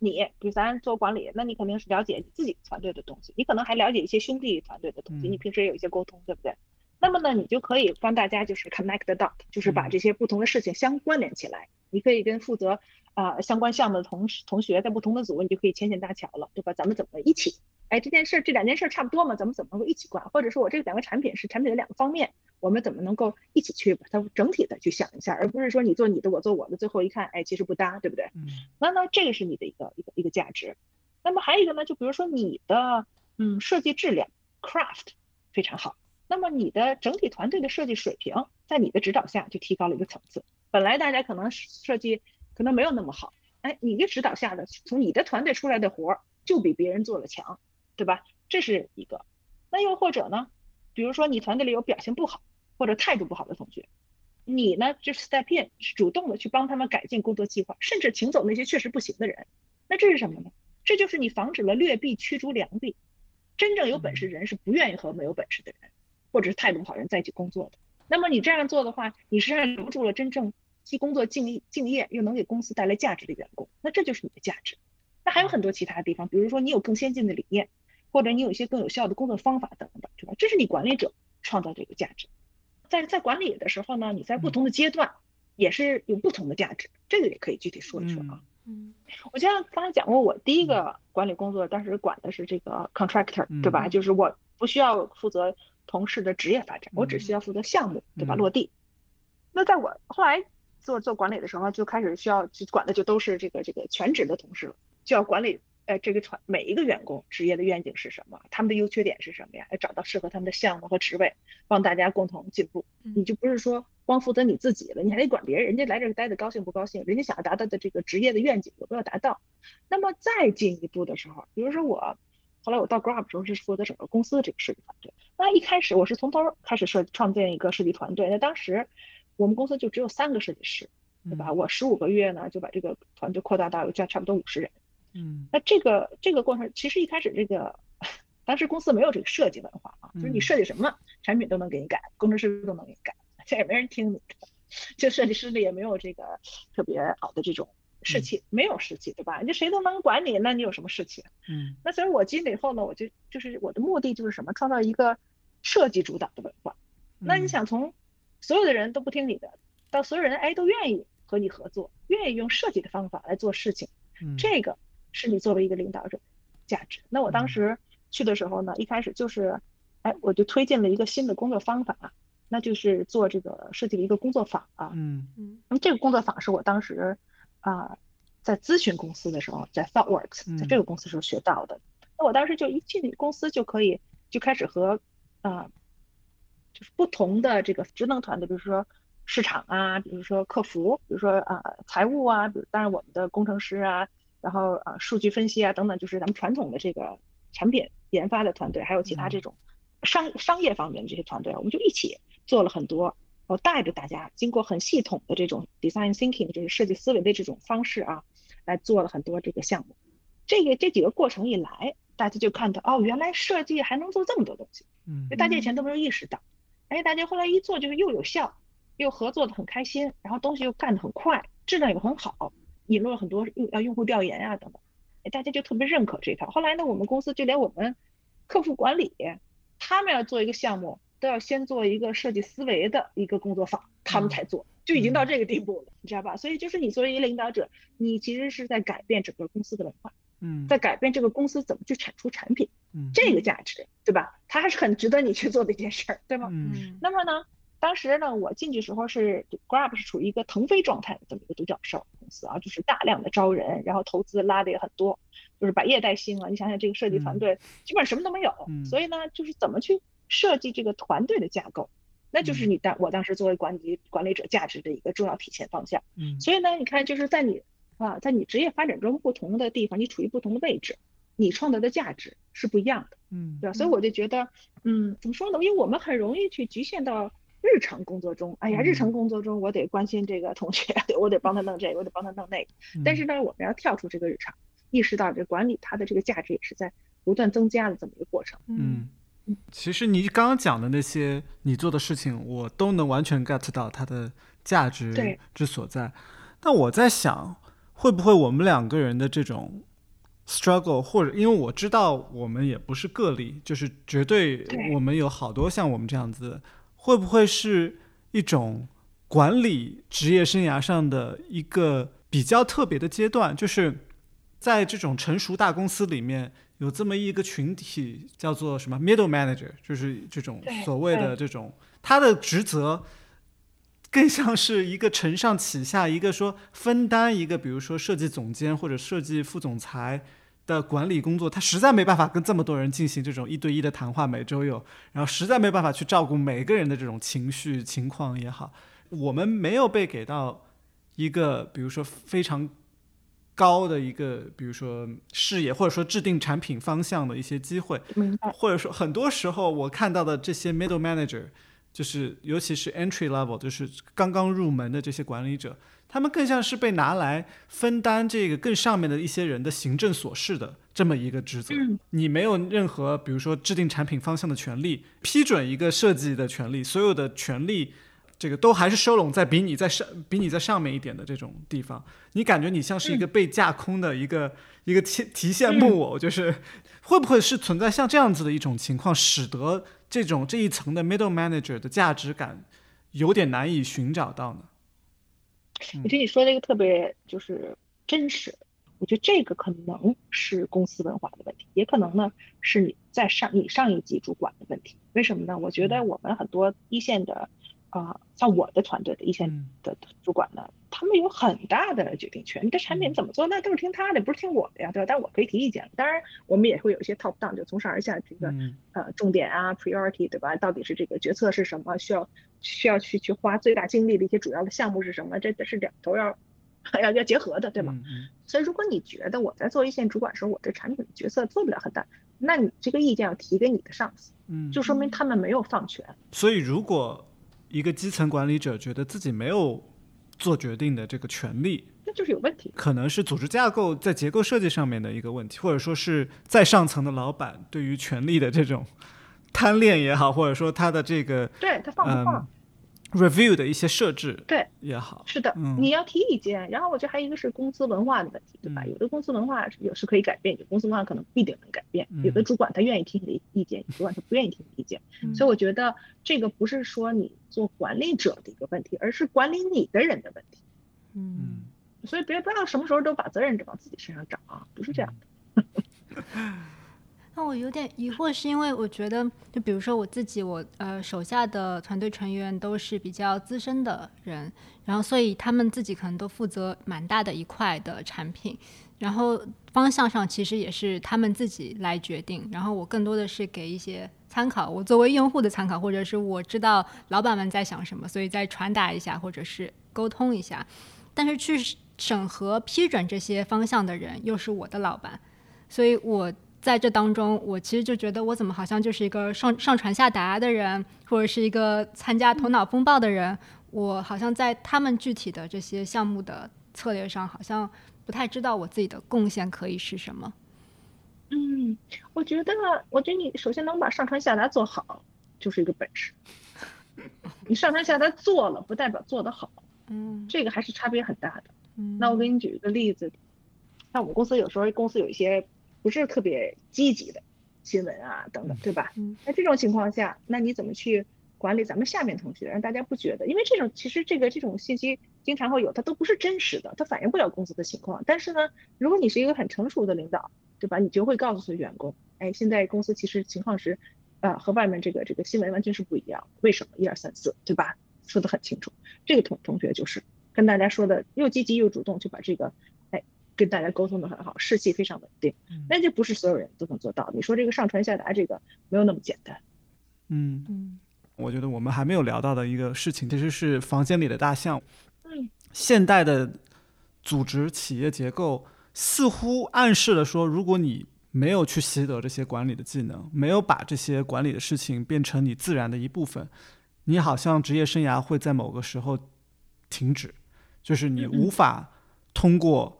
D: 你，比如咱做管理，那你肯定是了解你自己团队的东西，你可能还了解一些兄弟团队的东西，
A: 嗯
D: 你平时也有一些沟通，对不对？那么呢，你就可以帮大家就是 connect the dot，就是把
A: 嗯
D: 这些不同的事情相关联起来。你可以跟负责啊、相关项目的同同学在不同的组，你就可以牵线搭桥了，对吧？咱们怎么一起？哎，这件事儿这两件事儿差不多嘛，咱们怎么能够一起管？或者说我这两个产品是产品的两个方面，我们怎么能够一起去把它整体的去想一下，而不是说你做你的，我做我的，最后一看，哎，其实不搭，对不对？
A: 嗯
D: 那呢，这个是你的一个一个一个价值。那么还有一个呢，就比如说你的嗯设计质量 craft 非常好，那么你的整体团队的设计水平在你的指导下就提高了一个层次。本来大家可能设计可能没有那么好，哎，你的指导下的从你的团队出来的活儿就比别人做的强，对吧？这是一个。那又或者呢，比如说你团队里有表现不好或者态度不好的同学，你呢就是 step in，是主动的去帮他们改进工作计划，甚至请走那些确实不行的人。那这是什么呢？这就是你防止了劣币驱逐良币。真正有本事的人是不愿意和没有本事的人，或者是态度不好的人在一起工作的。那么你这样做的话，你实际上留住了真正既工作敬敬业又能给公司带来价值的员工，那这就是你的价值。那还有很多其他地方，比如说你有更先进的理念，或者你有一些更有效的工作方法等等，对吧？这是你管理者创造这个价值。在在管理的时候呢，你在不同的阶段也是有不同的价值，这个也可以具体说一说啊。
C: 嗯
D: 我像刚才讲过，我第一个管理工作当时管的是这个 contractor，对吧？
A: 嗯
D: 就是我不需要负责同事的职业发展，我只需要负责项目，对吧？
A: 嗯
D: 落地。那在我后来做做管理的时候，就开始需要去管的就都是这个这个全职的同事了，就要管理呃这个团每一个员工职业的愿景是什么，他们的优缺点是什么呀？要找到适合他们的项目和职位，帮大家共同进步。你就不是说光负责你自己了，你还得管别人，人家来这儿待的高兴不高兴，人家想要达到的这个职业的愿景有没有达到？那么再进一步的时候，比如说我后来我到 Grab 的时候是负责整个公司的这个设计团队，那一开始我是从头开始设创建一个设计团队，那当时我们公司就只有三个设计师，对吧？我十五个月呢就把这个团队扩大到有差差不多五十人。
A: 嗯
D: 那这个这个过程，其实一开始这个，当时公司没有这个设计文化啊，就是你
A: 嗯
D: 设计什么产品都能给你改，工程师都能给你改，这也没人听你的，就设计师里也没有这个特别好的这种士气，没有士气，对吧？你谁都能管你，那你有什么士气？
A: 嗯
D: 那所以我进来以后呢，我就就是我的目的就是什么，创造一个设计主导的文化。那你想从所有的人都不听你的，到所有人哎都愿意和你合作，愿意用设计的方法来做事情。
A: 嗯
D: 这个是你作为一个领导者的价值。那我当时去的时候呢，一开始就是，哎，我就推荐了一个新的工作方法，那就是做这个设计的一个工作坊啊。
A: 嗯
C: 嗯
D: 那么这个工作坊是我当时啊、在咨询公司的时候，在 ThoughtWorks 在这个公司时候学到的。那我当时就一进公司就可以就开始和啊、就是不同的这个职能团队，比如说市场啊，比如说客服，比如说啊、财务啊，比如当然我们的工程师啊，然后啊、数据分析啊等等，就是咱们传统的这个产品研发的团队，还有其他这种商商业方面的这些团队，我们就一起做了很多。我带着大家经过很系统的这种 design thinking，就是设计思维的这种方式啊，来做了很多这个项目。这个这几个过程一来，大家就看到哦，原来设计还能做这么多东西。
A: 嗯
D: 就大家以前都没有意识到，哎，大家后来一做就是又有效，又合作的很开心，然后东西又干得很快，质量又很好，引入了很多用啊用户调研啊等等，哎，大家就特别认可这一套。后来呢，我们公司就连我们客户管理，他们要做一个项目，都要先做一个设计思维的一个工作坊，他们才做，就已经到这个地步了，你知道吧？所以就是你作为一个领导者，你其实是在改变整个公司的文化。
A: 嗯，
D: 在改变这个公司怎么去产出产品，
A: 嗯
D: 这个价值，对吧？它还是很值得你去做的一件事儿，对吗？
A: 嗯
D: 那么呢，当时呢，我进去时候是 Grab 是处于一个腾飞状态的这么一个独角兽公司啊，就是大量的招人，然后投资拉的也很多，就是百业待兴啊。你想想这个设计团队基本上什么都没有，
A: 嗯
D: 所以呢，就是怎么去设计这个团队的架构，那就是
A: 嗯
D: 你当我当时作为管理管理者价值的一个重要体现方向。
A: 嗯
D: 所以呢，你看就是在你啊，在你职业发展中不同的地方，你处于不同的位置，你创造的价值是不一样的。
A: 嗯
D: 对吧？所以我就觉得，嗯，怎么说呢？因为我们很容易去局限到日常工作中。哎呀，日常
A: 嗯
D: 工作中我得关心这个同学，我得帮他弄这个，我得帮他弄那个。但是呢，我们要跳出这个日常，意识到这管理它的这个价值也是在不断增加的这么一个过程。
A: 嗯，其实你刚刚讲的那些你做的事情，我都能完全 get 到它的价值之所在。但我在想，会不会我们两个人的这种 struggle，或者因为我知道我们也不是个例，就是绝对
D: 对
A: 我们有好多像我们这样子，会不会是一种管理职业生涯上的一个比较特别的阶段？就是在这种成熟大公司里面，有这么一个群体叫做什么 middle manager，就是这种所谓的这种他的职责。更像是一个承上启下，一个说分担一个，比如说设计总监或者设计副总裁的管理工作，他实在没办法跟这么多人进行这种一对一的谈话，每周有，然后实在没办法去照顾每个人的这种情绪情况也好，我们没有被给到一个，比如说非常高的一个，比如说视野，或者说制定产品方向的一些机会，或者说很多时候我看到的这些 middle manager，就是尤其是 entry level，就是刚刚入门的这些管理者，他们更像是被拿来分担这个更上面的一些人的行政琐事的这么一个职责。
D: 嗯
A: 你没有任何比如说制定产品方向的权利，批准一个设计的权利，所有的权利。这个都还是收拢在比你在上比你在上面一点的这种地方，你感觉你像是一个被架空的一个、一个提提线木偶，就是会不会是存在像这样子的一种情况，使得这种这一层的 middle manager 的价值感有点难以寻找到呢？
D: 我觉得你说这个特别就是真实，我觉得这个可能是公司文化的问题，也可能呢是你在上你上一级主管的问题。为什么呢？我觉得我们很多一线的，啊、像我的团队的一线
A: 嗯
D: 的主管呢，他们有很大的决定权。你的产品怎么做，那都是听他的，不是听我的呀，对吧？但是我可以提意见。当然，我们也会有一些 top down，就从上而下这个
A: 嗯
D: 呃重点啊 priority 对吧？到底是这个决策是什么？需要需要去去花最大精力的一些主要的项目是什么？这是两头要 要要结合的，对吗？所以如果你觉得我在做一线主管时候，我这产品的决策做不了很大，那你这个意见要提给你的上司，
A: 嗯，
D: 就说明他们没有放权。
A: 所以如果一个基层管理者觉得自己没有做决定的这个权利，
D: 那就是有问题。
A: 可能是组织架构在结构设计上面的一个问题，或者说是在上层的老板对于权力的这种贪恋也好，或者说他的这个
D: 对他放不放？
A: 嗯 review 的一些设置
D: 对
A: 也好，
D: 是的，
A: 嗯
D: 你要提意见。然后我觉得还有一个是公司文化的问题，对吧？
A: 嗯
D: 有的公司文化是有是可以改变，有的公司文化可能不一定能改变。
A: 嗯
D: 有的主管他愿意听你的意见，有的主管他不愿意听你的意见。
C: 嗯
D: 所以我觉得这个不是说你做管理者的一个问题，而是管理你的人的问题。
C: 嗯
A: 嗯
D: 所以别不要什么时候都把责任往自己身上找啊，不是这样的。
E: 那我有点疑惑，是因为我觉得，就比如说我自己，我呃手下的团队成员都是比较资深的人，然后所以他们自己可能都负责蛮大的一块的产品，然后方向上其实也是他们自己来决定，然后我更多的是给一些参考，我作为用户的参考，或者是我知道老板们在想什么，所以再传达一下，或者是沟通一下，但是去审核批准这些方向的人又是我的老板，所以我。在这当中，我其实就觉得我怎么好像就是一个上上传下达的人，或者是一个参加头脑风暴的人。我好像在他们具体的这些项目的策略上，好像不太知道我自己的贡献可以是什么。
D: 嗯，我觉得，我觉得你首先能把上传下达做好，就是一个本事。你上传下达做了，不代表做得好，
E: 嗯
D: 这个还是差别很大的。
E: 嗯，
D: 那我给你举一个例子，像我们公司有时候公司有一些不是特别积极的新闻啊等等，对吧？
E: 嗯
D: 那这种情况下，那你怎么去管理咱们下面同学，让大家不觉得？因为这种其实这个这种信息经常会有，它都不是真实的，它反映不了公司的情况。但是呢，如果你是一个很成熟的领导，对吧？你就会告诉员工，哎，现在公司其实情况是，呃，和外面这个这个新闻完全是不一样。为什么？一二三四，对吧？说的很清楚。这个同同学就是跟大家说的又积极又主动，就把这个，哎，跟大家沟通的很好，士气非常稳定。那就不是所有人都能做到。你说这个上传下达这个没有那么简单。
A: 嗯嗯，我觉得我们还没有聊到的一个事情，其实是房间里的大象。
D: 嗯，
A: 现代的组织企业结构似乎暗示了说，如果你没有去习得这些管理的技能，没有把这些管理的事情变成你自然的一部分，你好像职业生涯会在某个时候停止，就是你无法通过。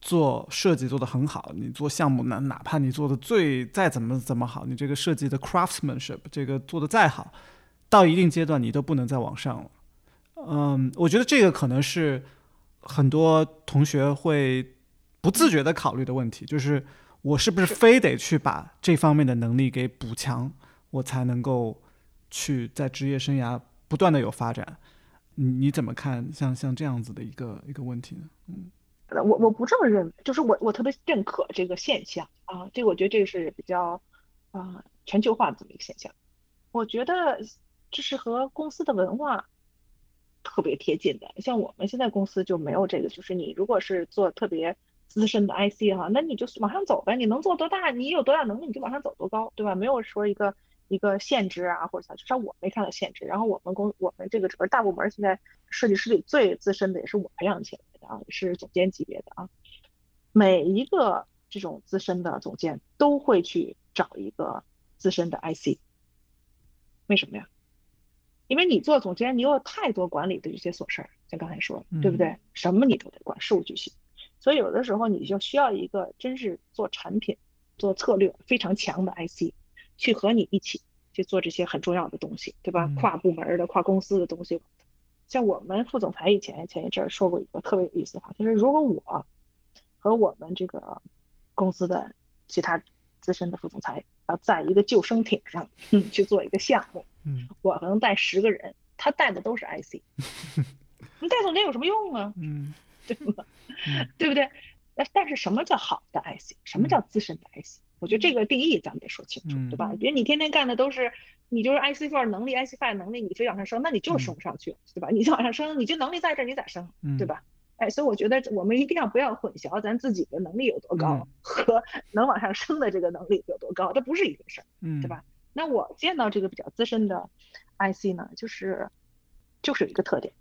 A: 做设计做得很好，你做项目哪哪怕你做的最再怎么怎么好，你这个设计的 craftsmanship 这个做的再好，到一定阶段你都不能再往上了。嗯，我觉得这个可能是很多同学会不自觉的考虑的问题，就是我是不是非得去把这方面的能力给补强，我才能够去在职业生涯不断的有发展？你你怎么看像像这样子的一个一个问题呢？嗯。
D: 我我不这么认为，就是我我特别认可这个现象啊，这个我觉得这个是比较啊全球化的这么一个现象。我觉得这是和公司的文化特别贴近的。像我们现在公司就没有这个，就是你如果是做特别资深的 IC 哈，那你就往上走呗，你能做多大，你有多大能力你就往上走多高，对吧？没有说一个一个限制啊或者啥，至少我没看到限制。然后我们公我们这个整个大部门现在设计师里最资深的也是我培养起来。啊，是总监级别的啊，每一个这种资深的总监都会去找一个资深的 IC，为什么呀？因为你做总监，你有太多管理的这些琐事儿，像刚才说，对不对？什么你都得管，事无巨细，所以有的时候你就需要一个真是做产品、做策略非常强的 IC，去和你一起去做这些很重要的东西，对吧？跨部门的、跨公司的东西。像我们副总裁以前前一阵说过一个特别有意思的话，就是如果我和我们这个公司的其他资深的副总裁要在一个救生艇上去做一个项目，嗯，我能带十个人，他带的都是 IC，你带总监有什么用啊？嗯，对吗？对不对？那但是什么叫好的 IC？什么叫资深的 IC？我觉得这个定义咱们得说清楚，对吧？别你天天干的都是。你就是 IC four 能力，IC five 能力，你非往上升，那你就是升不上去，对吧？你就往上升，你就能力在这儿，你咋升，对吧？哎，所以我觉得我们一定要不要混淆咱自己的能力有多高 和能往上升的这个能力有多高，这不是一回事儿，对吧？那我见到这个比较资深的 IC 呢，就是就是有一个特点，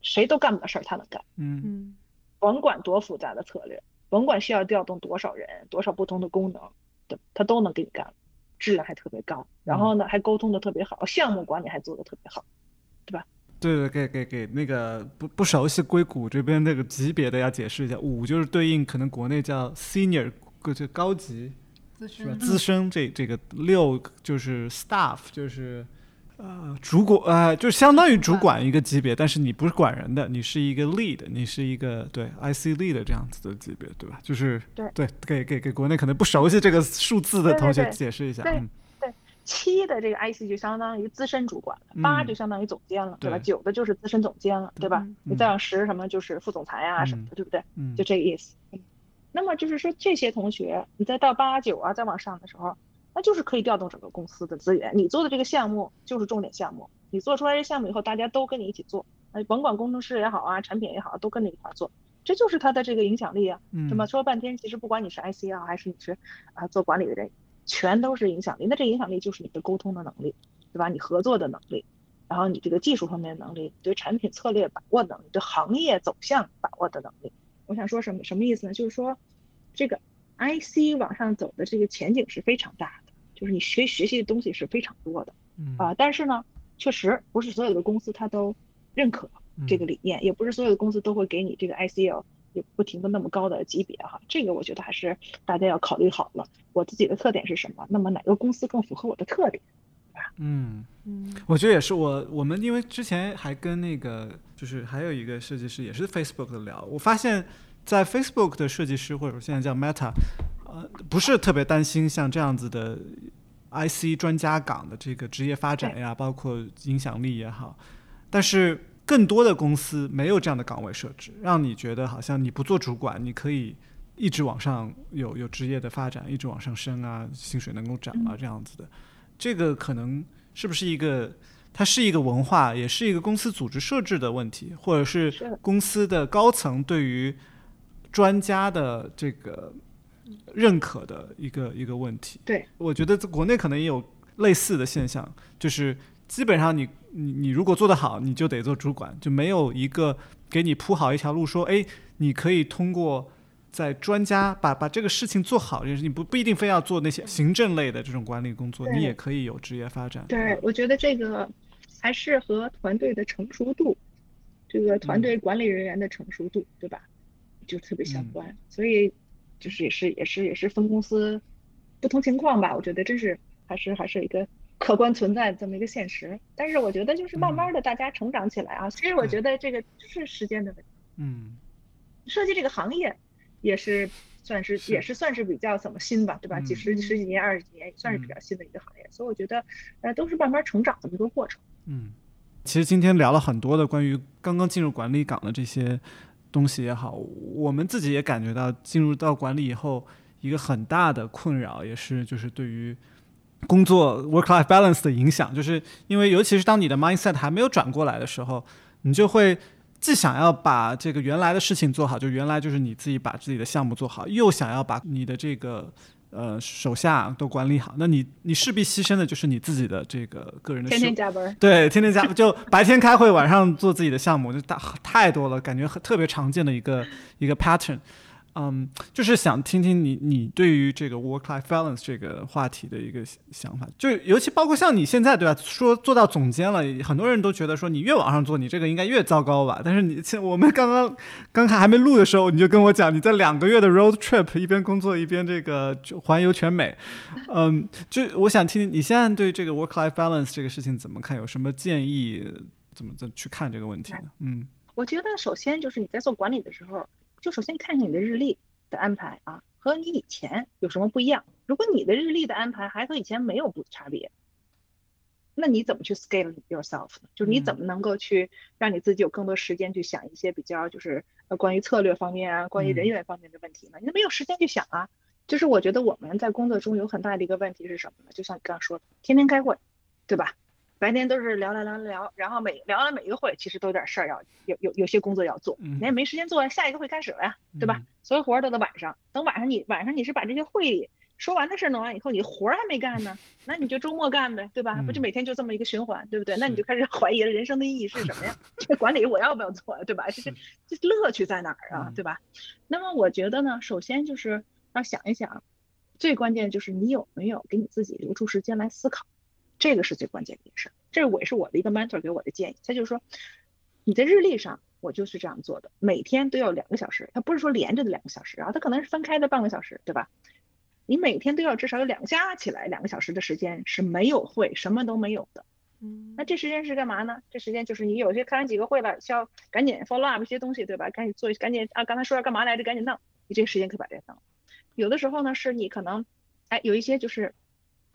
D: 谁都干不了事儿，他能干，
A: 嗯嗯，
D: 甭管多复杂的策略，甭管需要调动多少人，多少不同的功能，对，他都能给你干。质量还特别高，然后呢，还沟通的特别好，项目管理还做的特别好，对吧？
A: 对对，给给给那个不不熟悉硅谷这边那个级别的要解释一下，五就是对应可能国内叫 senior，就高级，资深？资深这这个六就是 staff，就是。呃，主管呃，就相当于主管一个级别，但是你不是管人的，你是一个 lead，你是一个对 IC lead 这样子的级别，对吧？就是
D: 对
A: 对，给给给国内可能不熟悉这个数字的同学解释一下。
D: 对对，七的这个 IC 就相当于资深主管了，八就相当于总监了，对吧？九的就是资深总监了，对吧？你再往十什么就是副总裁啊什么的，对不对？就这个意思。那么就是说这些同学，你再到八九啊再往上的时候。那就是可以调动整个公司的资源，你做的这个项目就是重点项目，你做出来这项目以后，大家都跟你一起做，哎，甭管工程师也好啊，产品也好，都跟着一块做，这就是他的这个影响力啊，是么说半天，其实不管你是 IC 啊，还是你是啊做管理的人，全都是影响力。那这影响力就是你的沟通的能力，对吧？你合作的能力，然后你这个技术方面的能力，对产品策略把握能力，对行业走向把握的能力。我想说什么什么意思呢？就是说，这个。IC 往上走的这个前景是非常大的，就是你学学习的东西是非常多的，啊，但是呢，确实不是所有的公司它都认可这个理念，也不是所有的公司都会给你这个 ICL 也不停的那么高的级别哈，这个我觉得还是大家要考虑好了，我自己的特点是什么，那么哪个公司更符合我的特点，对吧？
A: 嗯嗯，我觉得也是，我我们因为之前还跟那个就是还有一个设计师也是 Facebook 的聊，我发现。在 Facebook 的设计师，或者现在叫 Meta，呃，不是特别担心像这样子的 IC 专家岗的这个职业发展呀，包括影响力也好，但是更多的公司没有这样的岗位设置，让你觉得好像你不做主管，你可以一直往上有有职业的发展，一直往上升啊，薪水能够涨啊，这样子的。这个可能是不是一个？它是一个文化，也是一个公司组织设置的问题，或者是公司的高层对于专家的这个认可的一个一个问题。
D: 对，
A: 我觉得在国内可能也有类似的现象，就是基本上你你你如果做得好，你就得做主管，就没有一个给你铺好一条路，说哎，你可以通过在专家把把这个事情做好，就是你不不一定非要做那些行政类的这种管理工作，你也可以有职业发展。
D: 对，我觉得这个还是和团队的成熟度，这个团队管理人员的成熟度，对吧？就特别相
A: 嗯
D: 关。所以就是也是也是也是分公司不同情况吧，我觉得这是还是还是一个客观存在的这么一个现实。但是我觉得就是慢慢的大家成长起来啊，其实我觉得这个就是时间的问题。
A: 嗯
D: 设计这个行业也是算是
A: 是
D: 也是算是比较怎么新吧，对吧？几十
E: 嗯
D: 十几年、二十几年，也算是比
A: 嗯
D: 较新的一个行业。所以我觉得，呃，都是慢慢成长的一个过程。
A: 嗯，其实今天聊了很多的关于刚刚进入管理岗的这些东西也好，我们自己也感觉到进入到管理以后，一个很大的困扰也是就是对于工作 work-life balance 的影响，就是因为尤其是当你的 mindset 还没有转过来的时候，你就会既想要把这个原来的事情做好，就原来就是你自己把自己的项目做好，又想要把你的这个呃手下都管理好，那你你势必牺牲的就是你自己的这个个人的
D: 天
A: 休
D: 天加班，
A: 对，天天加就白天开会，晚上做自己的项目，就大太多了，感觉很特别常见的一个一个 pattern。嗯，就是想听听你你对于这个 work-life balance 这个话题的一个想法，就尤其包括像你现在对吧，说做到总监了，很多人都觉得说你越往上做，你这个应该越糟糕吧。但是你现我们刚刚刚看还没录的时候，你就跟我讲你在两个月的 road trip 一边工作一边这个环游全美，嗯，就我想听听你现在对这个 work-life balance 这个事情怎么看，有什么建议？怎么怎么去看这个问题呢？嗯
D: 我觉得首先就是你在做管理的时候，就首先看看你的日历的安排啊，和你以前有什么不一样。如果你的日历的安排还和以前没有不差别，那你怎么去 scale yourself 呢？就是你怎么能够去让你自己有更多时间去想一些比较就是呃关于策略方面啊，关于人
A: 嗯
D: 员方面的问题呢？你都没有时间去想啊。就是我觉得我们在工作中有很大的一个问题是什么呢？就像你刚刚说的，天天开会，对吧？白天都是聊聊聊聊聊，然后每聊完每一个会，其实都有点事儿要有有有些工作要做，
A: 嗯
D: 你也没时间做，下一个会开始了呀，对吧
A: 嗯？
D: 所有活儿都在晚上，等晚上你晚上你是把这些会里说完的事儿弄完以后，你活儿还没干呢，那你就周末干呗，对吧？不就
A: 嗯
D: 每天就这么一个循环，对不对？那你就开始怀疑了人生的意义是什么呀？这管理我要不要做呀，对吧？这
A: 是
D: 这这乐趣在哪儿啊
A: 嗯，
D: 对吧？那么我觉得呢，首先就是要想一想，最关键就是你有没有给你自己留出时间来思考，这个是最关键的一件事儿。这我也是我的一个 mentor 给我的建议，他就是说，你在日历上我就是这样做的，每天都要两个小时，他不是说连着的两个小时啊，他可能是分开的半个小时，对吧？你每天都要至少有两加起来两个小时的时间是没有会，什么都没有的。
E: 嗯
D: 那这时间是干嘛呢？这时间就是你有些开完几个会了，需要赶紧 follow up 一些东西，对吧？赶紧做，赶紧啊，刚才说要干嘛来着？赶紧弄，你这个时间可以把这个弄。有的时候呢，是你可能，哎，有一些就是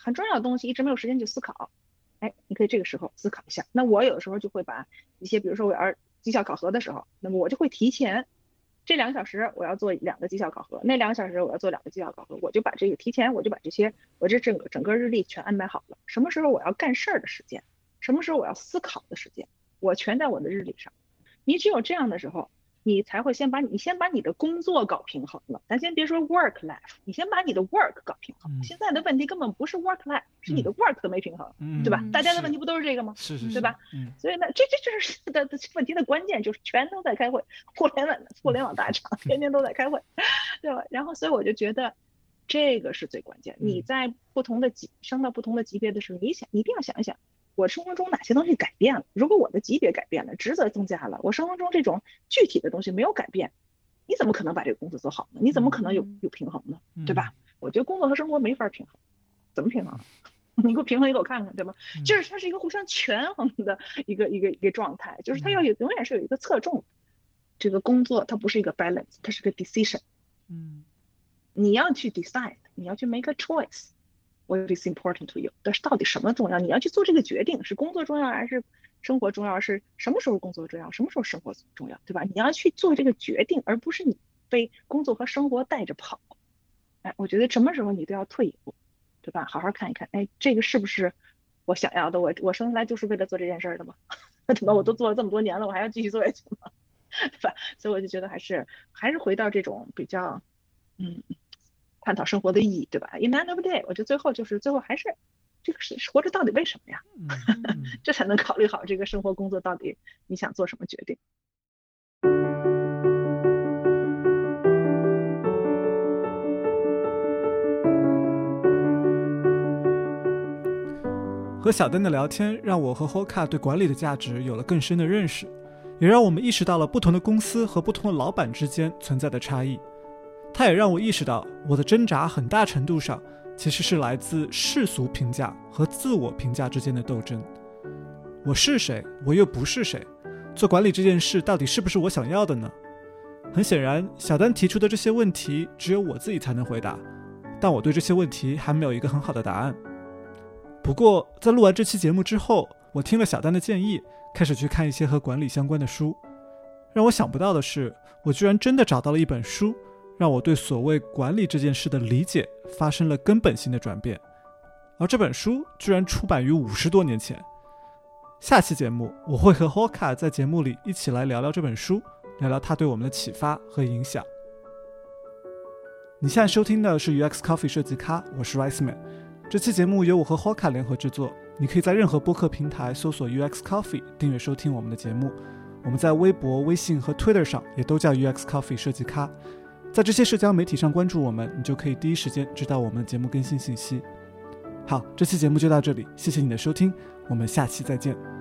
D: 很重要的东西一直没有时间去思考，哎，你可以这个时候思考一下。那我有的时候就会把一些，比如说我要绩效考核的时候，那么我就会提前这两个小时我要做两个绩效考核，那两个小时我要做两个绩效考核，我就把这个提前我就把这些我这整个整个日历全安排好了，什么时候我要干事儿的时间。什么时候我要思考的时间，我全在我的日历上。你只有这样的时候，你才会先把你先把你的工作搞平衡了。咱先别说 work life，你先把你的 work 搞平衡。
A: 嗯
D: 现在的问题根本不是 work life，是你的 work 都没平衡，
A: 嗯，
D: 对吧？
E: 嗯
D: 大家的问题不都是这个吗？
A: 是是是，
D: 对吧？
A: 嗯
D: 所以呢，这这就是的的问题的关键，就是全都在开会，互联网互联网大厂天天都在开会，对吧？然后所以我就觉得这个是最关键。你
A: 嗯
D: 在不同的级升到不同的级别的时候，你想你一定要想一想，我生活中哪些东西改变了？如果我的级别改变了，职责增加了，我生活中这种具体的东西没有改变，你怎么可能把这个工作做好呢？你怎么可能有
E: 嗯
D: 有平衡呢？
A: 嗯
D: 对吧？我觉得工作和生活没法平衡，怎么平衡？你给我平衡，一个我看看，对吗？
A: 嗯
D: 就是它是一个互相权衡的一个一个一个状态，就是它要有永远是有一个侧重。这个工作它不是一个 balance，它是个 decision。
A: 嗯
D: 你要去 decide，你要去 make a choice。What is important to you？但是到底什么重要？你要去做这个决定，是工作重要还是生活重要是什么时候工作重要，什么时候生活重要，对吧？你要去做这个决定，而不是你被工作和生活带着跑。哎，我觉得什么时候你都要退一步，对吧？好好看一看，哎，这个是不是我想要的？我我生下来就是为了做这件事儿的吗？那怎么我都做了这么多年了，我还要继续做下去吗？对吧？所以我就觉得还是还是回到这种比较，嗯，探讨生活的意义，对吧？In end of day，我觉得最后就是最后还是这个是活着到底为什么呀？这才能考虑好这个生活工作到底你想做什么决定。
A: 和小邓的聊天，让我和 Hoka 对管理的价值有了更深的认识，也让我们意识到了不同的公司和不同的老板之间存在的差异。他也让我意识到，我的挣扎很大程度上其实是来自世俗评价和自我评价之间的斗争。我是谁？我又不是谁？做管理这件事到底是不是我想要的呢？很显然，小丹提出的这些问题只有我自己才能回答，但我对这些问题还没有一个很好的答案。不过，在录完这期节目之后，我听了小丹的建议，开始去看一些和管理相关的书。让我想不到的是，我居然真的找到了一本书，让我对所谓管理这件事的理解发生了根本性的转变。而这本书居然出版于五十多年前。下期节目，我会和 Hoka 在节目里一起来聊聊这本书，聊聊它对我们的启发和影响。你现在收听的是 UX Coffee 设计咖，我是 Rice Man。这期节目由我和 Hoka 联合制作，你可以在任何播客平台搜索 UX Coffee 订阅收听我们的节目。我们在微博、微信和 Twitter 上也都叫 UX Coffee 设计咖，在这些社交媒体上关注我们，你就可以第一时间知道我们节目更新信息。好，这期节目就到这里，谢谢你的收听，我们下期再见。